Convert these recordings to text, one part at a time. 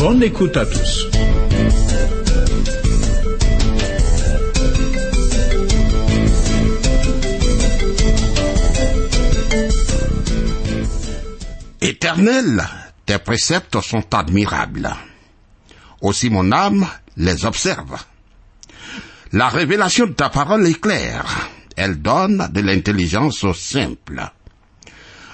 Bonne écoute à tous. Éternel, tes préceptes sont admirables. Aussi mon âme les observe. La révélation de ta parole est claire. Elle donne de l'intelligence aux simples.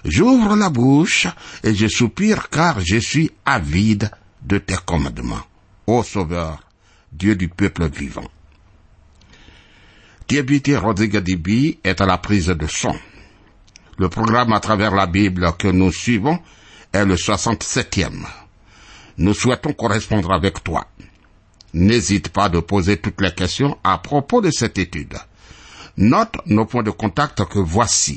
J'ouvre la bouche et je soupire car je suis avide de tes commandements. Ô Sauveur, Dieu du peuple vivant. Diabité Rodriguez est à la prise de son. Le programme à travers la Bible que nous suivons est le 67e. Nous souhaitons correspondre avec toi. N'hésite pas de poser toutes les questions à propos de cette étude. Note nos points de contact que voici.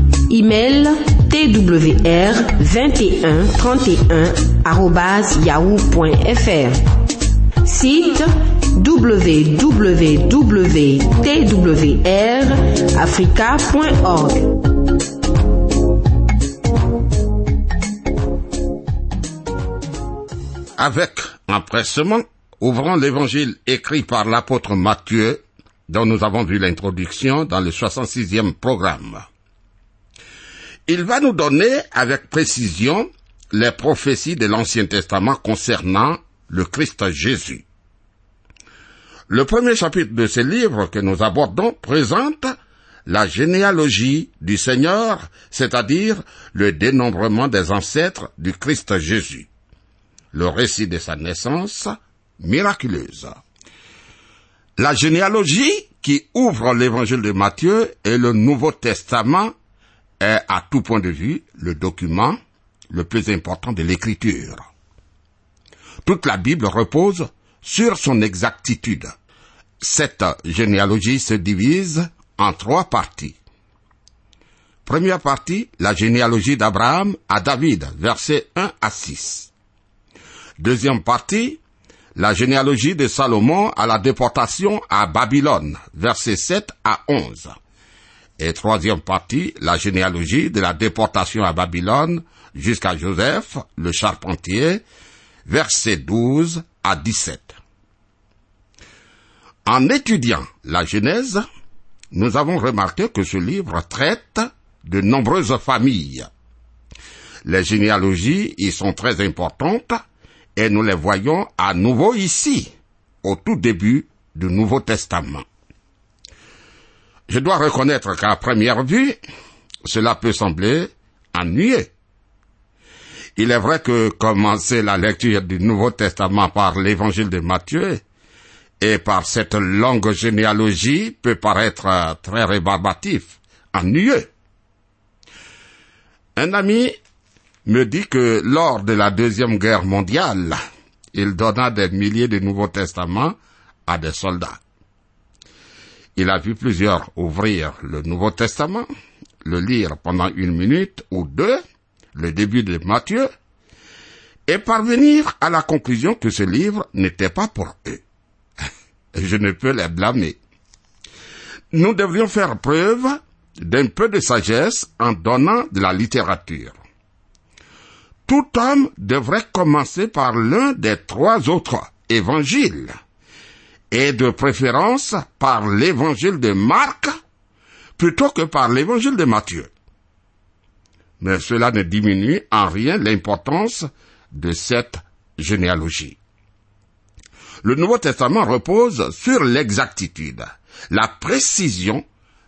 Email twr 21 31 yahoo.fr. Site www.twrafrica.org. Avec empressement, ouvrons l'évangile écrit par l'apôtre Matthieu, dont nous avons vu l'introduction dans le 66e programme. Il va nous donner avec précision les prophéties de l'Ancien Testament concernant le Christ Jésus. Le premier chapitre de ce livre que nous abordons présente la généalogie du Seigneur, c'est-à-dire le dénombrement des ancêtres du Christ Jésus. Le récit de sa naissance miraculeuse. La généalogie qui ouvre l'évangile de Matthieu et le Nouveau Testament est à tout point de vue le document le plus important de l'écriture. Toute la Bible repose sur son exactitude. Cette généalogie se divise en trois parties. Première partie, la généalogie d'Abraham à David, versets 1 à 6. Deuxième partie, la généalogie de Salomon à la déportation à Babylone, versets 7 à 11. Et troisième partie, la généalogie de la déportation à Babylone jusqu'à Joseph, le charpentier, versets 12 à 17. En étudiant la Genèse, nous avons remarqué que ce livre traite de nombreuses familles. Les généalogies y sont très importantes et nous les voyons à nouveau ici, au tout début du Nouveau Testament. Je dois reconnaître qu'à première vue, cela peut sembler ennuyeux. Il est vrai que commencer la lecture du Nouveau Testament par l'évangile de Matthieu et par cette longue généalogie peut paraître très rébarbatif, ennuyeux. Un ami me dit que lors de la Deuxième Guerre mondiale, il donna des milliers de Nouveaux Testaments à des soldats. Il a vu plusieurs ouvrir le Nouveau Testament, le lire pendant une minute ou deux, le début de Matthieu, et parvenir à la conclusion que ce livre n'était pas pour eux. Je ne peux les blâmer. Nous devrions faire preuve d'un peu de sagesse en donnant de la littérature. Tout homme devrait commencer par l'un des trois autres évangiles, et de préférence par l'évangile de Marc, plutôt que par l'évangile de Matthieu. Mais cela ne diminue en rien l'importance de cette généalogie. Le Nouveau Testament repose sur l'exactitude, la précision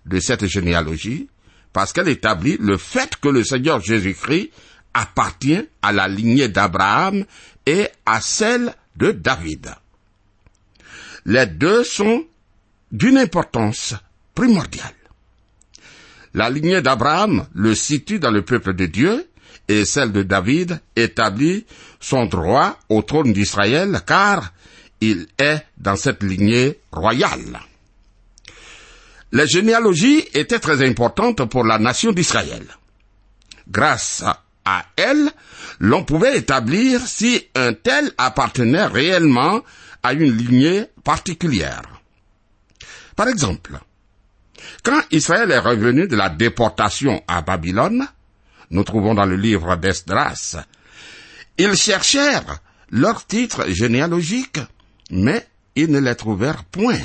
de cette généalogie, parce qu'elle établit le fait que le Seigneur Jésus-Christ appartient à la lignée d'Abraham et à celle de David. Les deux sont d'une importance primordiale. La lignée d'Abraham le situe dans le peuple de Dieu et celle de David établit son droit au trône d'Israël car il est dans cette lignée royale. Les généalogies étaient très importantes pour la nation d'Israël. Grâce à elles, l'on pouvait établir si un tel appartenait réellement à une lignée particulière. Par exemple, quand Israël est revenu de la déportation à Babylone, nous trouvons dans le livre d'Esdras, ils cherchèrent leur titre généalogique, mais ils ne les trouvèrent point.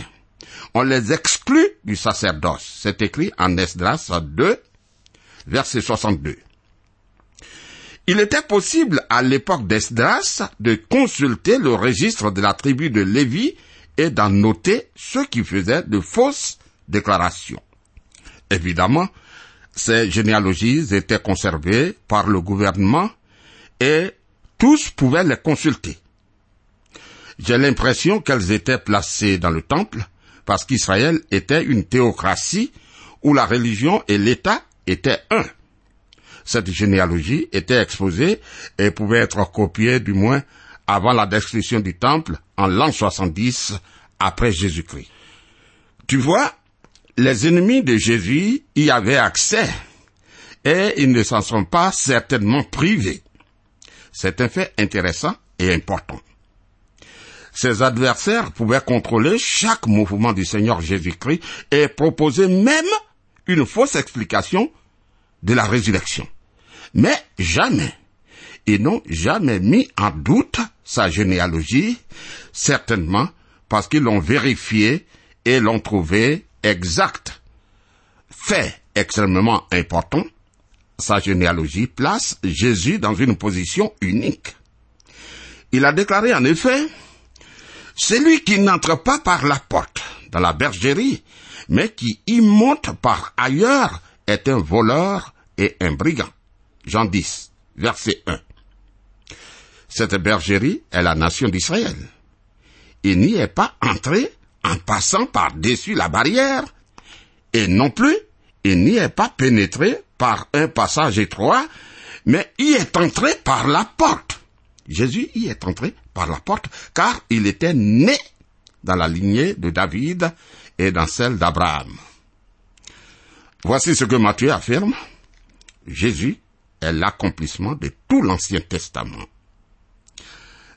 On les exclut du sacerdoce. C'est écrit en Esdras 2, verset 62. Il était possible à l'époque d'Esdras de consulter le registre de la tribu de Lévi et d'en noter ceux qui faisaient de fausses déclarations. Évidemment, ces généalogies étaient conservées par le gouvernement et tous pouvaient les consulter. J'ai l'impression qu'elles étaient placées dans le temple parce qu'Israël était une théocratie où la religion et l'État étaient un cette généalogie était exposée et pouvait être copiée du moins avant la destruction du temple en l'an 70 après Jésus-Christ. Tu vois, les ennemis de Jésus y avaient accès et ils ne s'en sont pas certainement privés. C'est un fait intéressant et important. Ses adversaires pouvaient contrôler chaque mouvement du Seigneur Jésus-Christ et proposer même une fausse explication de la résurrection mais jamais. Ils n'ont jamais mis en doute sa généalogie, certainement parce qu'ils l'ont vérifié et l'ont trouvé exact. Fait extrêmement important, sa généalogie place Jésus dans une position unique. Il a déclaré en effet, celui qui n'entre pas par la porte dans la bergerie, mais qui y monte par ailleurs est un voleur et un brigand. Jean 10, verset 1. Cette bergerie est la nation d'Israël. Il n'y est pas entré en passant par-dessus la barrière, et non plus il n'y est pas pénétré par un passage étroit, mais y est entré par la porte. Jésus y est entré par la porte, car il était né dans la lignée de David et dans celle d'Abraham. Voici ce que Matthieu affirme. Jésus est l'accomplissement de tout l'Ancien Testament.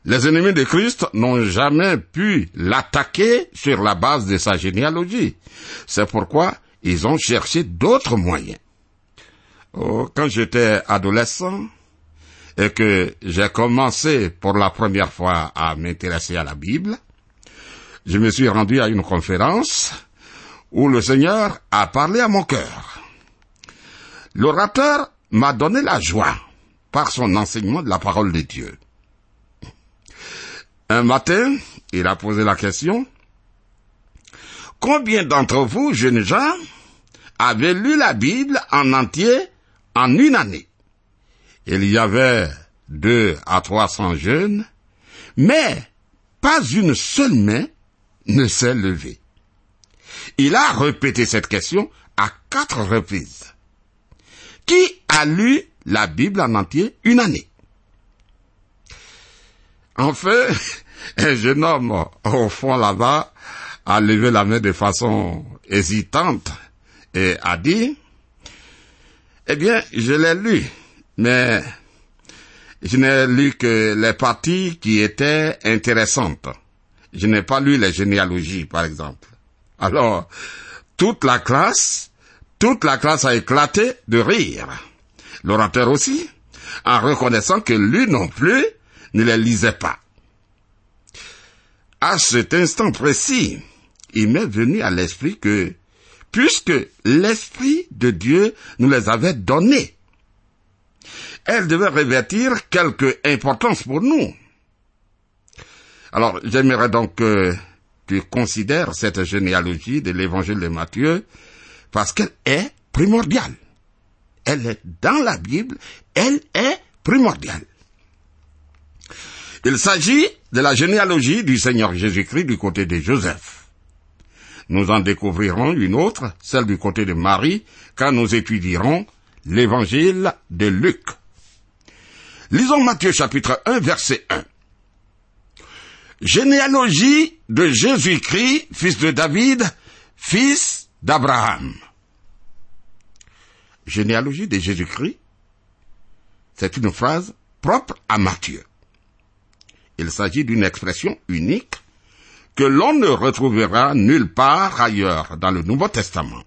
Les ennemis de Christ n'ont jamais pu l'attaquer sur la base de sa généalogie. C'est pourquoi ils ont cherché d'autres moyens. Oh, quand j'étais adolescent et que j'ai commencé pour la première fois à m'intéresser à la Bible, je me suis rendu à une conférence où le Seigneur a parlé à mon cœur. L'orateur m'a donné la joie par son enseignement de la parole de Dieu. Un matin, il a posé la question, Combien d'entre vous, jeunes gens, avez lu la Bible en entier en une année? Il y avait deux à trois cents jeunes, mais pas une seule main ne s'est levée. Il a répété cette question à quatre reprises. Qui a lu la Bible en entier une année? Enfin, un jeune homme au fond là-bas a levé la main de façon hésitante et a dit, eh bien, je l'ai lu, mais je n'ai lu que les parties qui étaient intéressantes. Je n'ai pas lu les généalogies, par exemple. Alors, toute la classe toute la classe a éclaté de rire. L'orateur aussi, en reconnaissant que lui non plus ne les lisait pas. À cet instant précis, il m'est venu à l'esprit que puisque l'Esprit de Dieu nous les avait donnés. Elles devaient revêtir quelque importance pour nous. Alors, j'aimerais donc que tu considères cette généalogie de l'évangile de Matthieu parce qu'elle est primordiale. Elle est dans la Bible, elle est primordiale. Il s'agit de la généalogie du Seigneur Jésus-Christ du côté de Joseph. Nous en découvrirons une autre, celle du côté de Marie, quand nous étudierons l'évangile de Luc. Lisons Matthieu chapitre 1 verset 1. Généalogie de Jésus-Christ, fils de David, fils d'Abraham. Généalogie de Jésus-Christ, c'est une phrase propre à Matthieu. Il s'agit d'une expression unique que l'on ne retrouvera nulle part ailleurs dans le Nouveau Testament.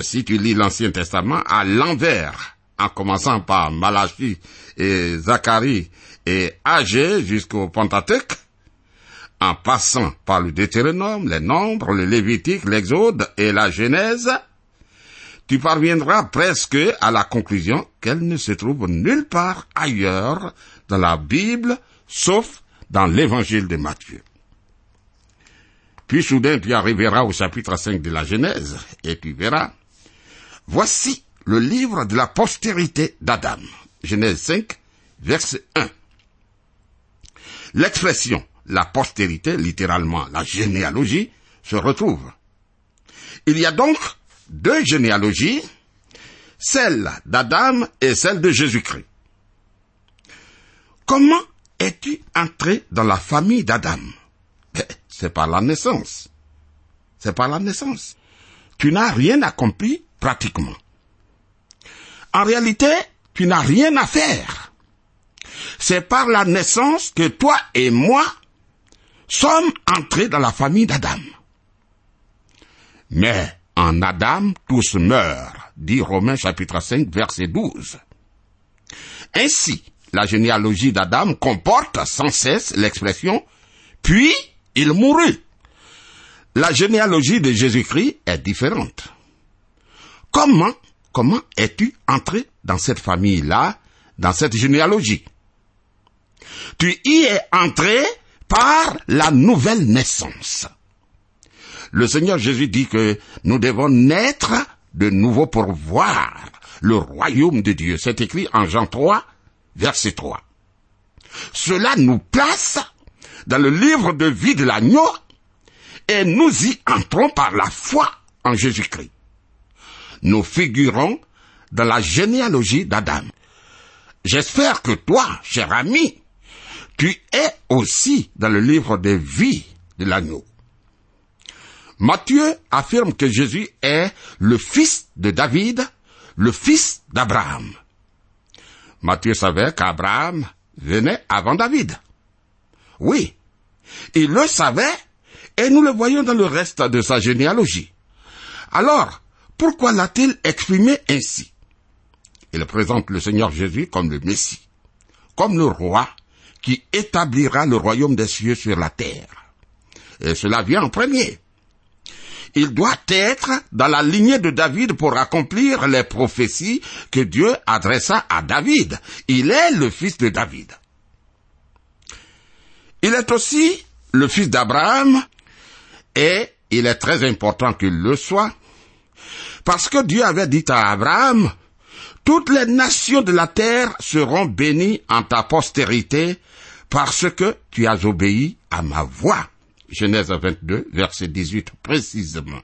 Si tu lis l'Ancien Testament à l'envers, en commençant par Malachie et Zacharie et Agé jusqu'au Pentateuque, en passant par le Deutéronome, les Nombres, le Lévitique, l'Exode et la Genèse, tu parviendras presque à la conclusion qu'elle ne se trouve nulle part ailleurs dans la Bible, sauf dans l'Évangile de Matthieu. Puis soudain tu arriveras au chapitre 5 de la Genèse, et tu verras, voici le livre de la postérité d'Adam. Genèse 5, verset 1. L'expression la postérité, littéralement la généalogie, se retrouve. Il y a donc deux généalogies, celle d'Adam et celle de Jésus-Christ. Comment es-tu entré dans la famille d'Adam? Ben, C'est par la naissance. C'est par la naissance. Tu n'as rien accompli pratiquement. En réalité, tu n'as rien à faire. C'est par la naissance que toi et moi sommes entrés dans la famille d'Adam. Mais en Adam, tous meurent, dit Romains chapitre 5, verset 12. Ainsi, la généalogie d'Adam comporte sans cesse l'expression puis il mourut. La généalogie de Jésus-Christ est différente. Comment, comment es-tu entré dans cette famille-là, dans cette généalogie? Tu y es entré par la nouvelle naissance. Le Seigneur Jésus dit que nous devons naître de nouveau pour voir le royaume de Dieu. C'est écrit en Jean 3, verset 3. Cela nous place dans le livre de vie de l'agneau et nous y entrons par la foi en Jésus-Christ. Nous figurons dans la généalogie d'Adam. J'espère que toi, cher ami, tu es aussi dans le livre de vie de l'agneau. Matthieu affirme que Jésus est le fils de David, le fils d'Abraham. Matthieu savait qu'Abraham venait avant David. Oui, il le savait et nous le voyons dans le reste de sa généalogie. Alors, pourquoi l'a-t-il exprimé ainsi? Il présente le Seigneur Jésus comme le Messie, comme le roi qui établira le royaume des cieux sur la terre. Et cela vient en premier. Il doit être dans la lignée de David pour accomplir les prophéties que Dieu adressa à David. Il est le fils de David. Il est aussi le fils d'Abraham et il est très important qu'il le soit parce que Dieu avait dit à Abraham, toutes les nations de la terre seront bénies en ta postérité parce que tu as obéi à ma voix. Genèse 22, verset 18 précisément.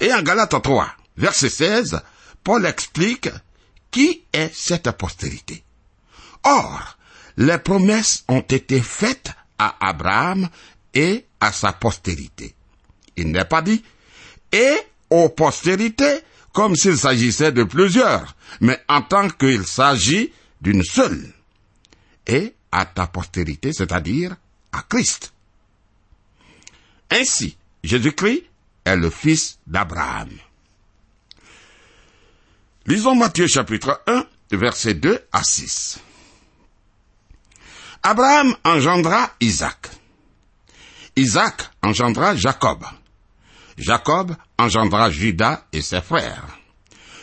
Et en Galates 3, verset 16, Paul explique qui est cette postérité. Or, les promesses ont été faites à Abraham et à sa postérité. Il n'est pas dit et aux postérités comme s'il s'agissait de plusieurs, mais en tant qu'il s'agit d'une seule. Et à ta postérité, c'est-à-dire à Christ. Ainsi, Jésus-Christ est le fils d'Abraham. Lisons Matthieu chapitre 1, versets 2 à 6. Abraham engendra Isaac. Isaac engendra Jacob. Jacob engendra Judas et ses frères.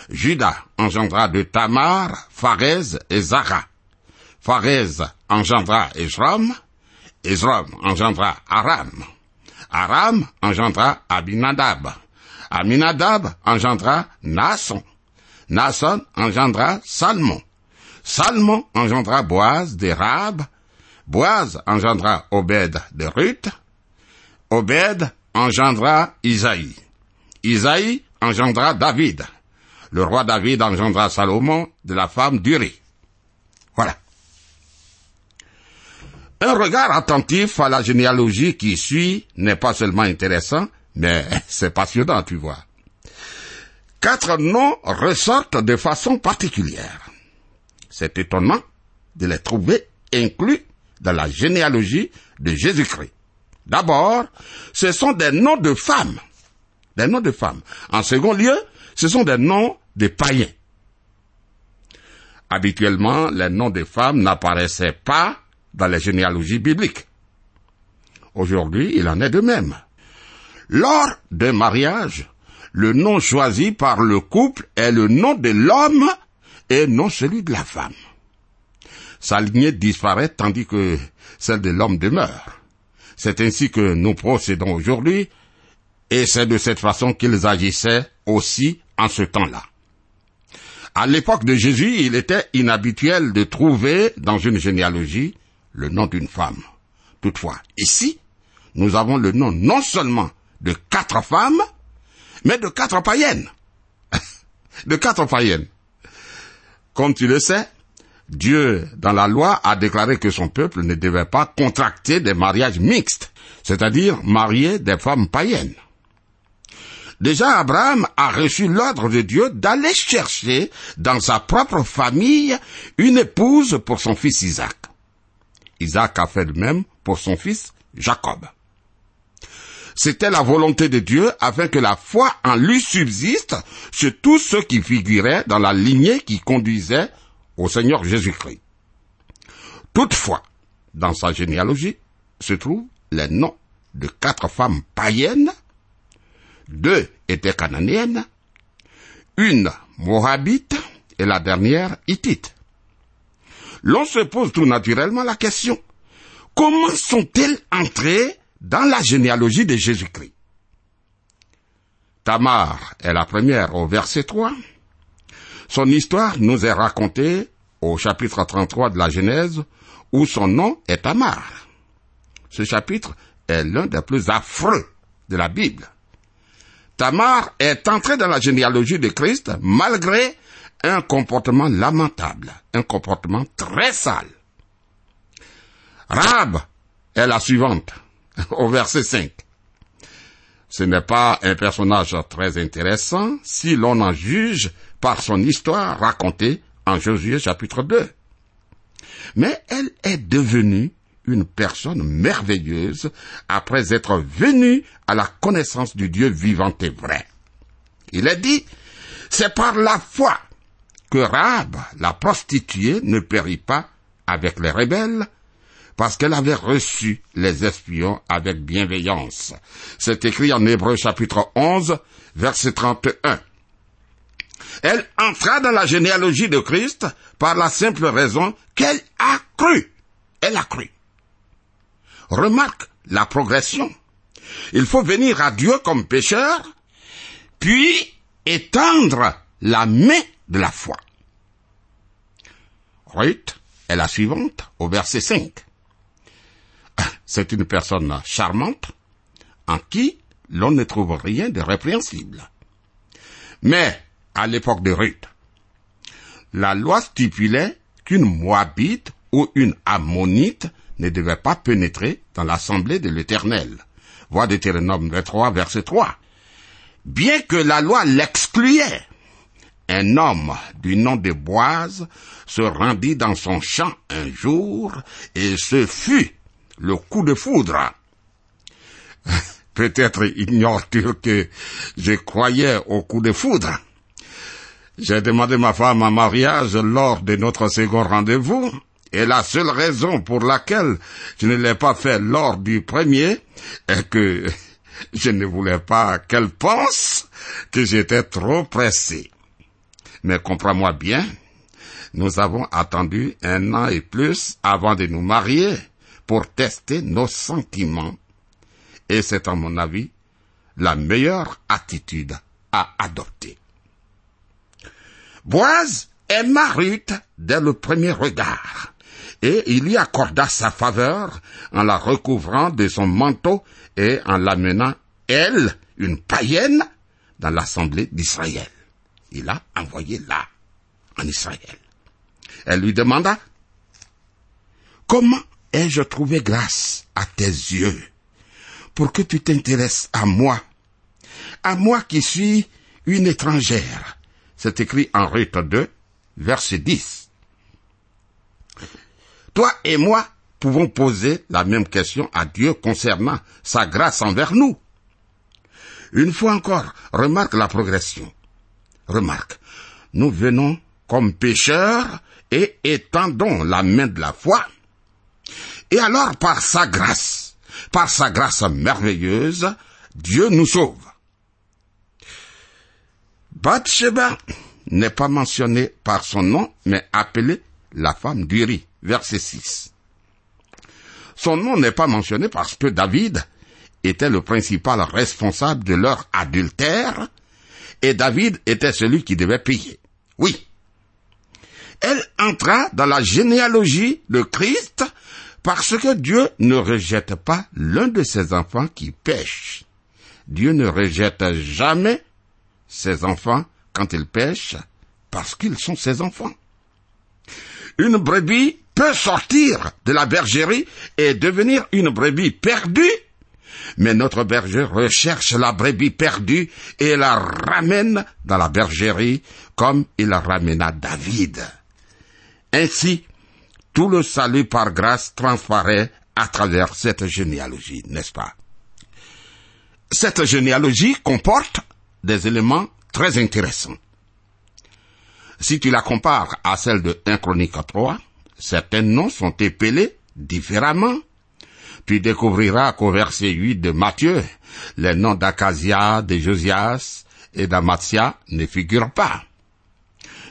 Judas engendra de Tamar, Pharez et Zara. Pharez engendra Esrom, Esrom engendra Aram. Aram engendra Abinadab. Aminadab engendra Nasson. Nasson engendra Salmon. Salmon engendra Boaz de Rab. Boaz engendra Obed de Ruth. Obed engendra Isaïe. Isaïe engendra David. Le roi David engendra Salomon de la femme d'Uri. Voilà. Un regard attentif à la généalogie qui suit n'est pas seulement intéressant, mais c'est passionnant, tu vois. Quatre noms ressortent de façon particulière. C'est étonnant de les trouver inclus dans la généalogie de Jésus-Christ. D'abord, ce sont des noms de femmes. Des noms de femmes. En second lieu, ce sont des noms de païens. Habituellement, les noms des femmes n'apparaissaient pas dans les généalogies bibliques. Aujourd'hui, il en est de même. Lors d'un mariage, le nom choisi par le couple est le nom de l'homme et non celui de la femme. Sa lignée disparaît tandis que celle de l'homme demeure. C'est ainsi que nous procédons aujourd'hui, et c'est de cette façon qu'ils agissaient aussi en ce temps-là. À l'époque de Jésus, il était inhabituel de trouver dans une généalogie le nom d'une femme. Toutefois, ici, nous avons le nom non seulement de quatre femmes, mais de quatre païennes. de quatre païennes. Comme tu le sais, Dieu, dans la loi, a déclaré que son peuple ne devait pas contracter des mariages mixtes, c'est-à-dire marier des femmes païennes. Déjà, Abraham a reçu l'ordre de Dieu d'aller chercher dans sa propre famille une épouse pour son fils Isaac. Isaac a fait de même pour son fils Jacob. C'était la volonté de Dieu afin que la foi en lui subsiste chez tous ceux qui figuraient dans la lignée qui conduisait au Seigneur Jésus-Christ. Toutefois, dans sa généalogie se trouvent les noms de quatre femmes païennes, deux étaient cananéennes, une moabite et la dernière hittite. L'on se pose tout naturellement la question, comment sont-elles entrées dans la généalogie de Jésus-Christ? Tamar est la première au verset 3, son histoire nous est racontée au chapitre 33 de la Genèse, où son nom est Tamar. Ce chapitre est l'un des plus affreux de la Bible. Tamar est entré dans la généalogie de Christ malgré un comportement lamentable, un comportement très sale. Rab est la suivante, au verset 5. Ce n'est pas un personnage très intéressant si l'on en juge par son histoire racontée en Josué chapitre 2. Mais elle est devenue une personne merveilleuse après être venue à la connaissance du Dieu vivant et vrai. Il est dit, c'est par la foi que Rab, la prostituée, ne périt pas avec les rebelles, parce qu'elle avait reçu les espions avec bienveillance. C'est écrit en Hébreu chapitre 11, verset 31. Elle entra dans la généalogie de Christ par la simple raison qu'elle a cru. Elle a cru. Remarque la progression. Il faut venir à Dieu comme pécheur, puis étendre la main de la foi. Ruth est la suivante au verset 5. C'est une personne charmante en qui l'on ne trouve rien de répréhensible. Mais à l'époque de Ruth. La loi stipulait qu'une Moabite ou une Ammonite ne devait pas pénétrer dans l'assemblée de l'Éternel. Voix Deutéronome 23, verset 3. Bien que la loi l'excluait, un homme du nom de Boise se rendit dans son champ un jour et ce fut le coup de foudre. Peut-être ignores-tu que je croyais au coup de foudre. J'ai demandé ma femme en mariage lors de notre second rendez-vous, et la seule raison pour laquelle je ne l'ai pas fait lors du premier est que Je ne voulais pas qu'elle pense que j'étais trop pressé. Mais comprends-moi bien, nous avons attendu un an et plus avant de nous marier pour tester nos sentiments. Et c'est à mon avis la meilleure attitude à adopter. Boise aima Ruth dès le premier regard, et il y accorda sa faveur en la recouvrant de son manteau et en l'amenant, elle, une païenne, dans l'assemblée d'Israël. Il a envoyé là, en Israël. Elle lui demanda, Comment ai-je trouvé grâce à tes yeux pour que tu t'intéresses à moi, à moi qui suis une étrangère? C'est écrit en Ruth 2, verset 10. Toi et moi pouvons poser la même question à Dieu concernant sa grâce envers nous. Une fois encore, remarque la progression. Remarque, nous venons comme pécheurs et étendons la main de la foi. Et alors, par sa grâce, par sa grâce merveilleuse, Dieu nous sauve. Bathsheba n'est pas mentionnée par son nom, mais appelée la femme d'Uri, verset 6. Son nom n'est pas mentionné parce que David était le principal responsable de leur adultère, et David était celui qui devait payer. Oui. Elle entra dans la généalogie de Christ parce que Dieu ne rejette pas l'un de ses enfants qui pêche. Dieu ne rejette jamais ses enfants quand ils pêchent parce qu'ils sont ses enfants. Une brebis peut sortir de la bergerie et devenir une brebis perdue mais notre berger recherche la brebis perdue et la ramène dans la bergerie comme il ramena David. Ainsi, tout le salut par grâce transparaît à travers cette généalogie, n'est-ce pas? Cette généalogie comporte des éléments très intéressants. Si tu la compares à celle de 1 Chronique 3, certains noms sont épelés différemment tu découvriras qu'au verset 8 de Matthieu, les noms d'Acasia, de Josias et d'Amatia ne figurent pas.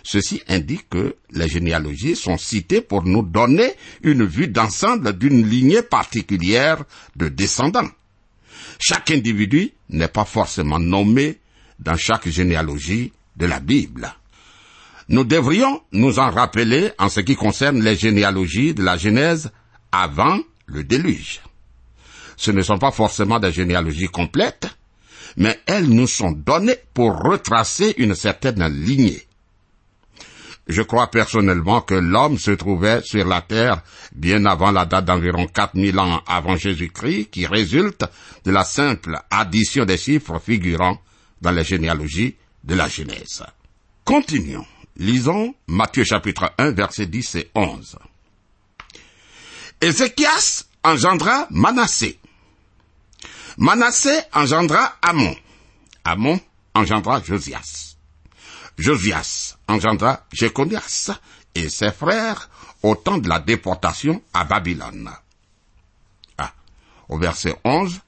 Ceci indique que les généalogies sont citées pour nous donner une vue d'ensemble d'une lignée particulière de descendants. Chaque individu n'est pas forcément nommé dans chaque généalogie de la Bible. Nous devrions nous en rappeler en ce qui concerne les généalogies de la Genèse avant le déluge ce ne sont pas forcément des généalogies complètes, mais elles nous sont données pour retracer une certaine lignée. Je crois personnellement que l'homme se trouvait sur la terre bien avant la date d'environ 4000 ans avant Jésus-Christ, qui résulte de la simple addition des chiffres figurant dans les généalogies de la Genèse. Continuons. Lisons Matthieu chapitre 1 versets 10 et 11. Ézéchias engendra Manassé. Manassé engendra Amon. Amon engendra Josias. Josias engendra Jéconias et ses frères au temps de la déportation à Babylone. Ah, au verset 11,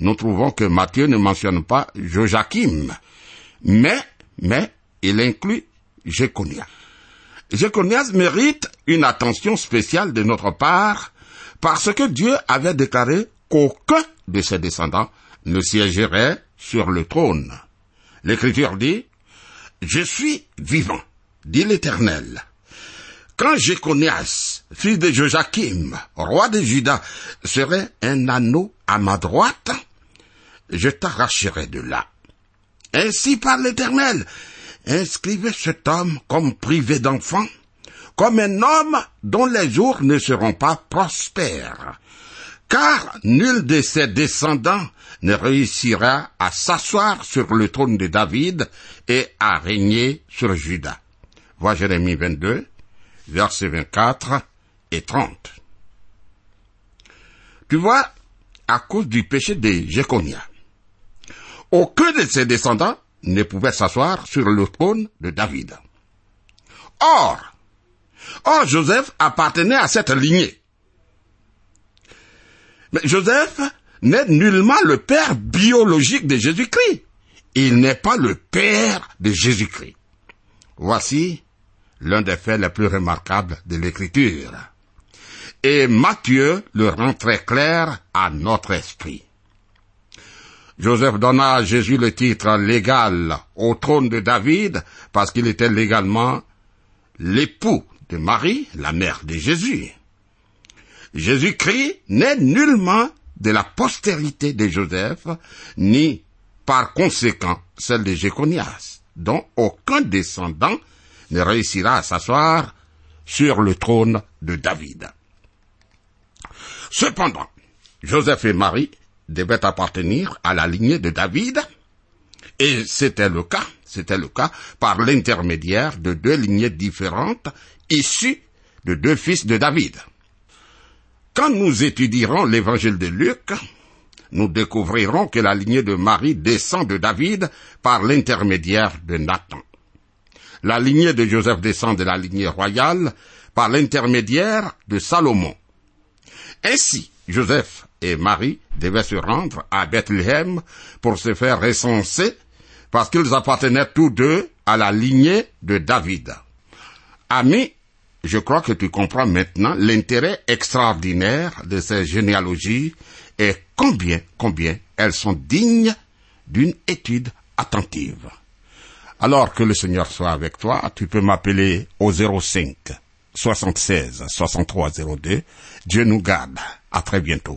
nous trouvons que Matthieu ne mentionne pas Joachim, mais, mais, il inclut Jéconias. Jéconias mérite une attention spéciale de notre part parce que Dieu avait déclaré qu'aucun de ses descendants ne siégerait sur le trône. L'Écriture dit, Je suis vivant, dit l'Éternel. Quand Jéconias, fils de Joachim, roi de Juda, serait un anneau à ma droite, je t'arracherai de là. Ainsi par l'Éternel, inscrivez cet homme comme privé d'enfant, comme un homme dont les jours ne seront pas prospères car nul de ses descendants ne réussira à s'asseoir sur le trône de David et à régner sur Juda. Vois Jérémie 22, versets 24 et 30. Tu vois, à cause du péché de Jéconia, aucun de ses descendants ne pouvait s'asseoir sur le trône de David. Or, or Joseph appartenait à cette lignée. Mais Joseph n'est nullement le père biologique de Jésus-Christ. Il n'est pas le père de Jésus-Christ. Voici l'un des faits les plus remarquables de l'écriture. Et Matthieu le rend très clair à notre esprit. Joseph donna à Jésus le titre légal au trône de David parce qu'il était légalement l'époux de Marie, la mère de Jésus. Jésus-Christ n'est nullement de la postérité de Joseph, ni par conséquent celle de Jéconias, dont aucun descendant ne réussira à s'asseoir sur le trône de David. Cependant, Joseph et Marie devaient appartenir à la lignée de David, et c'était le cas, c'était le cas par l'intermédiaire de deux lignées différentes issues de deux fils de David. Quand nous étudierons l'évangile de Luc, nous découvrirons que la lignée de Marie descend de David par l'intermédiaire de Nathan. La lignée de Joseph descend de la lignée royale par l'intermédiaire de Salomon. Ainsi, Joseph et Marie devaient se rendre à Bethléem pour se faire recenser parce qu'ils appartenaient tous deux à la lignée de David. Je crois que tu comprends maintenant l'intérêt extraordinaire de ces généalogies et combien, combien elles sont dignes d'une étude attentive. Alors que le Seigneur soit avec toi, tu peux m'appeler au 05 76 63 02. Dieu nous garde. À très bientôt.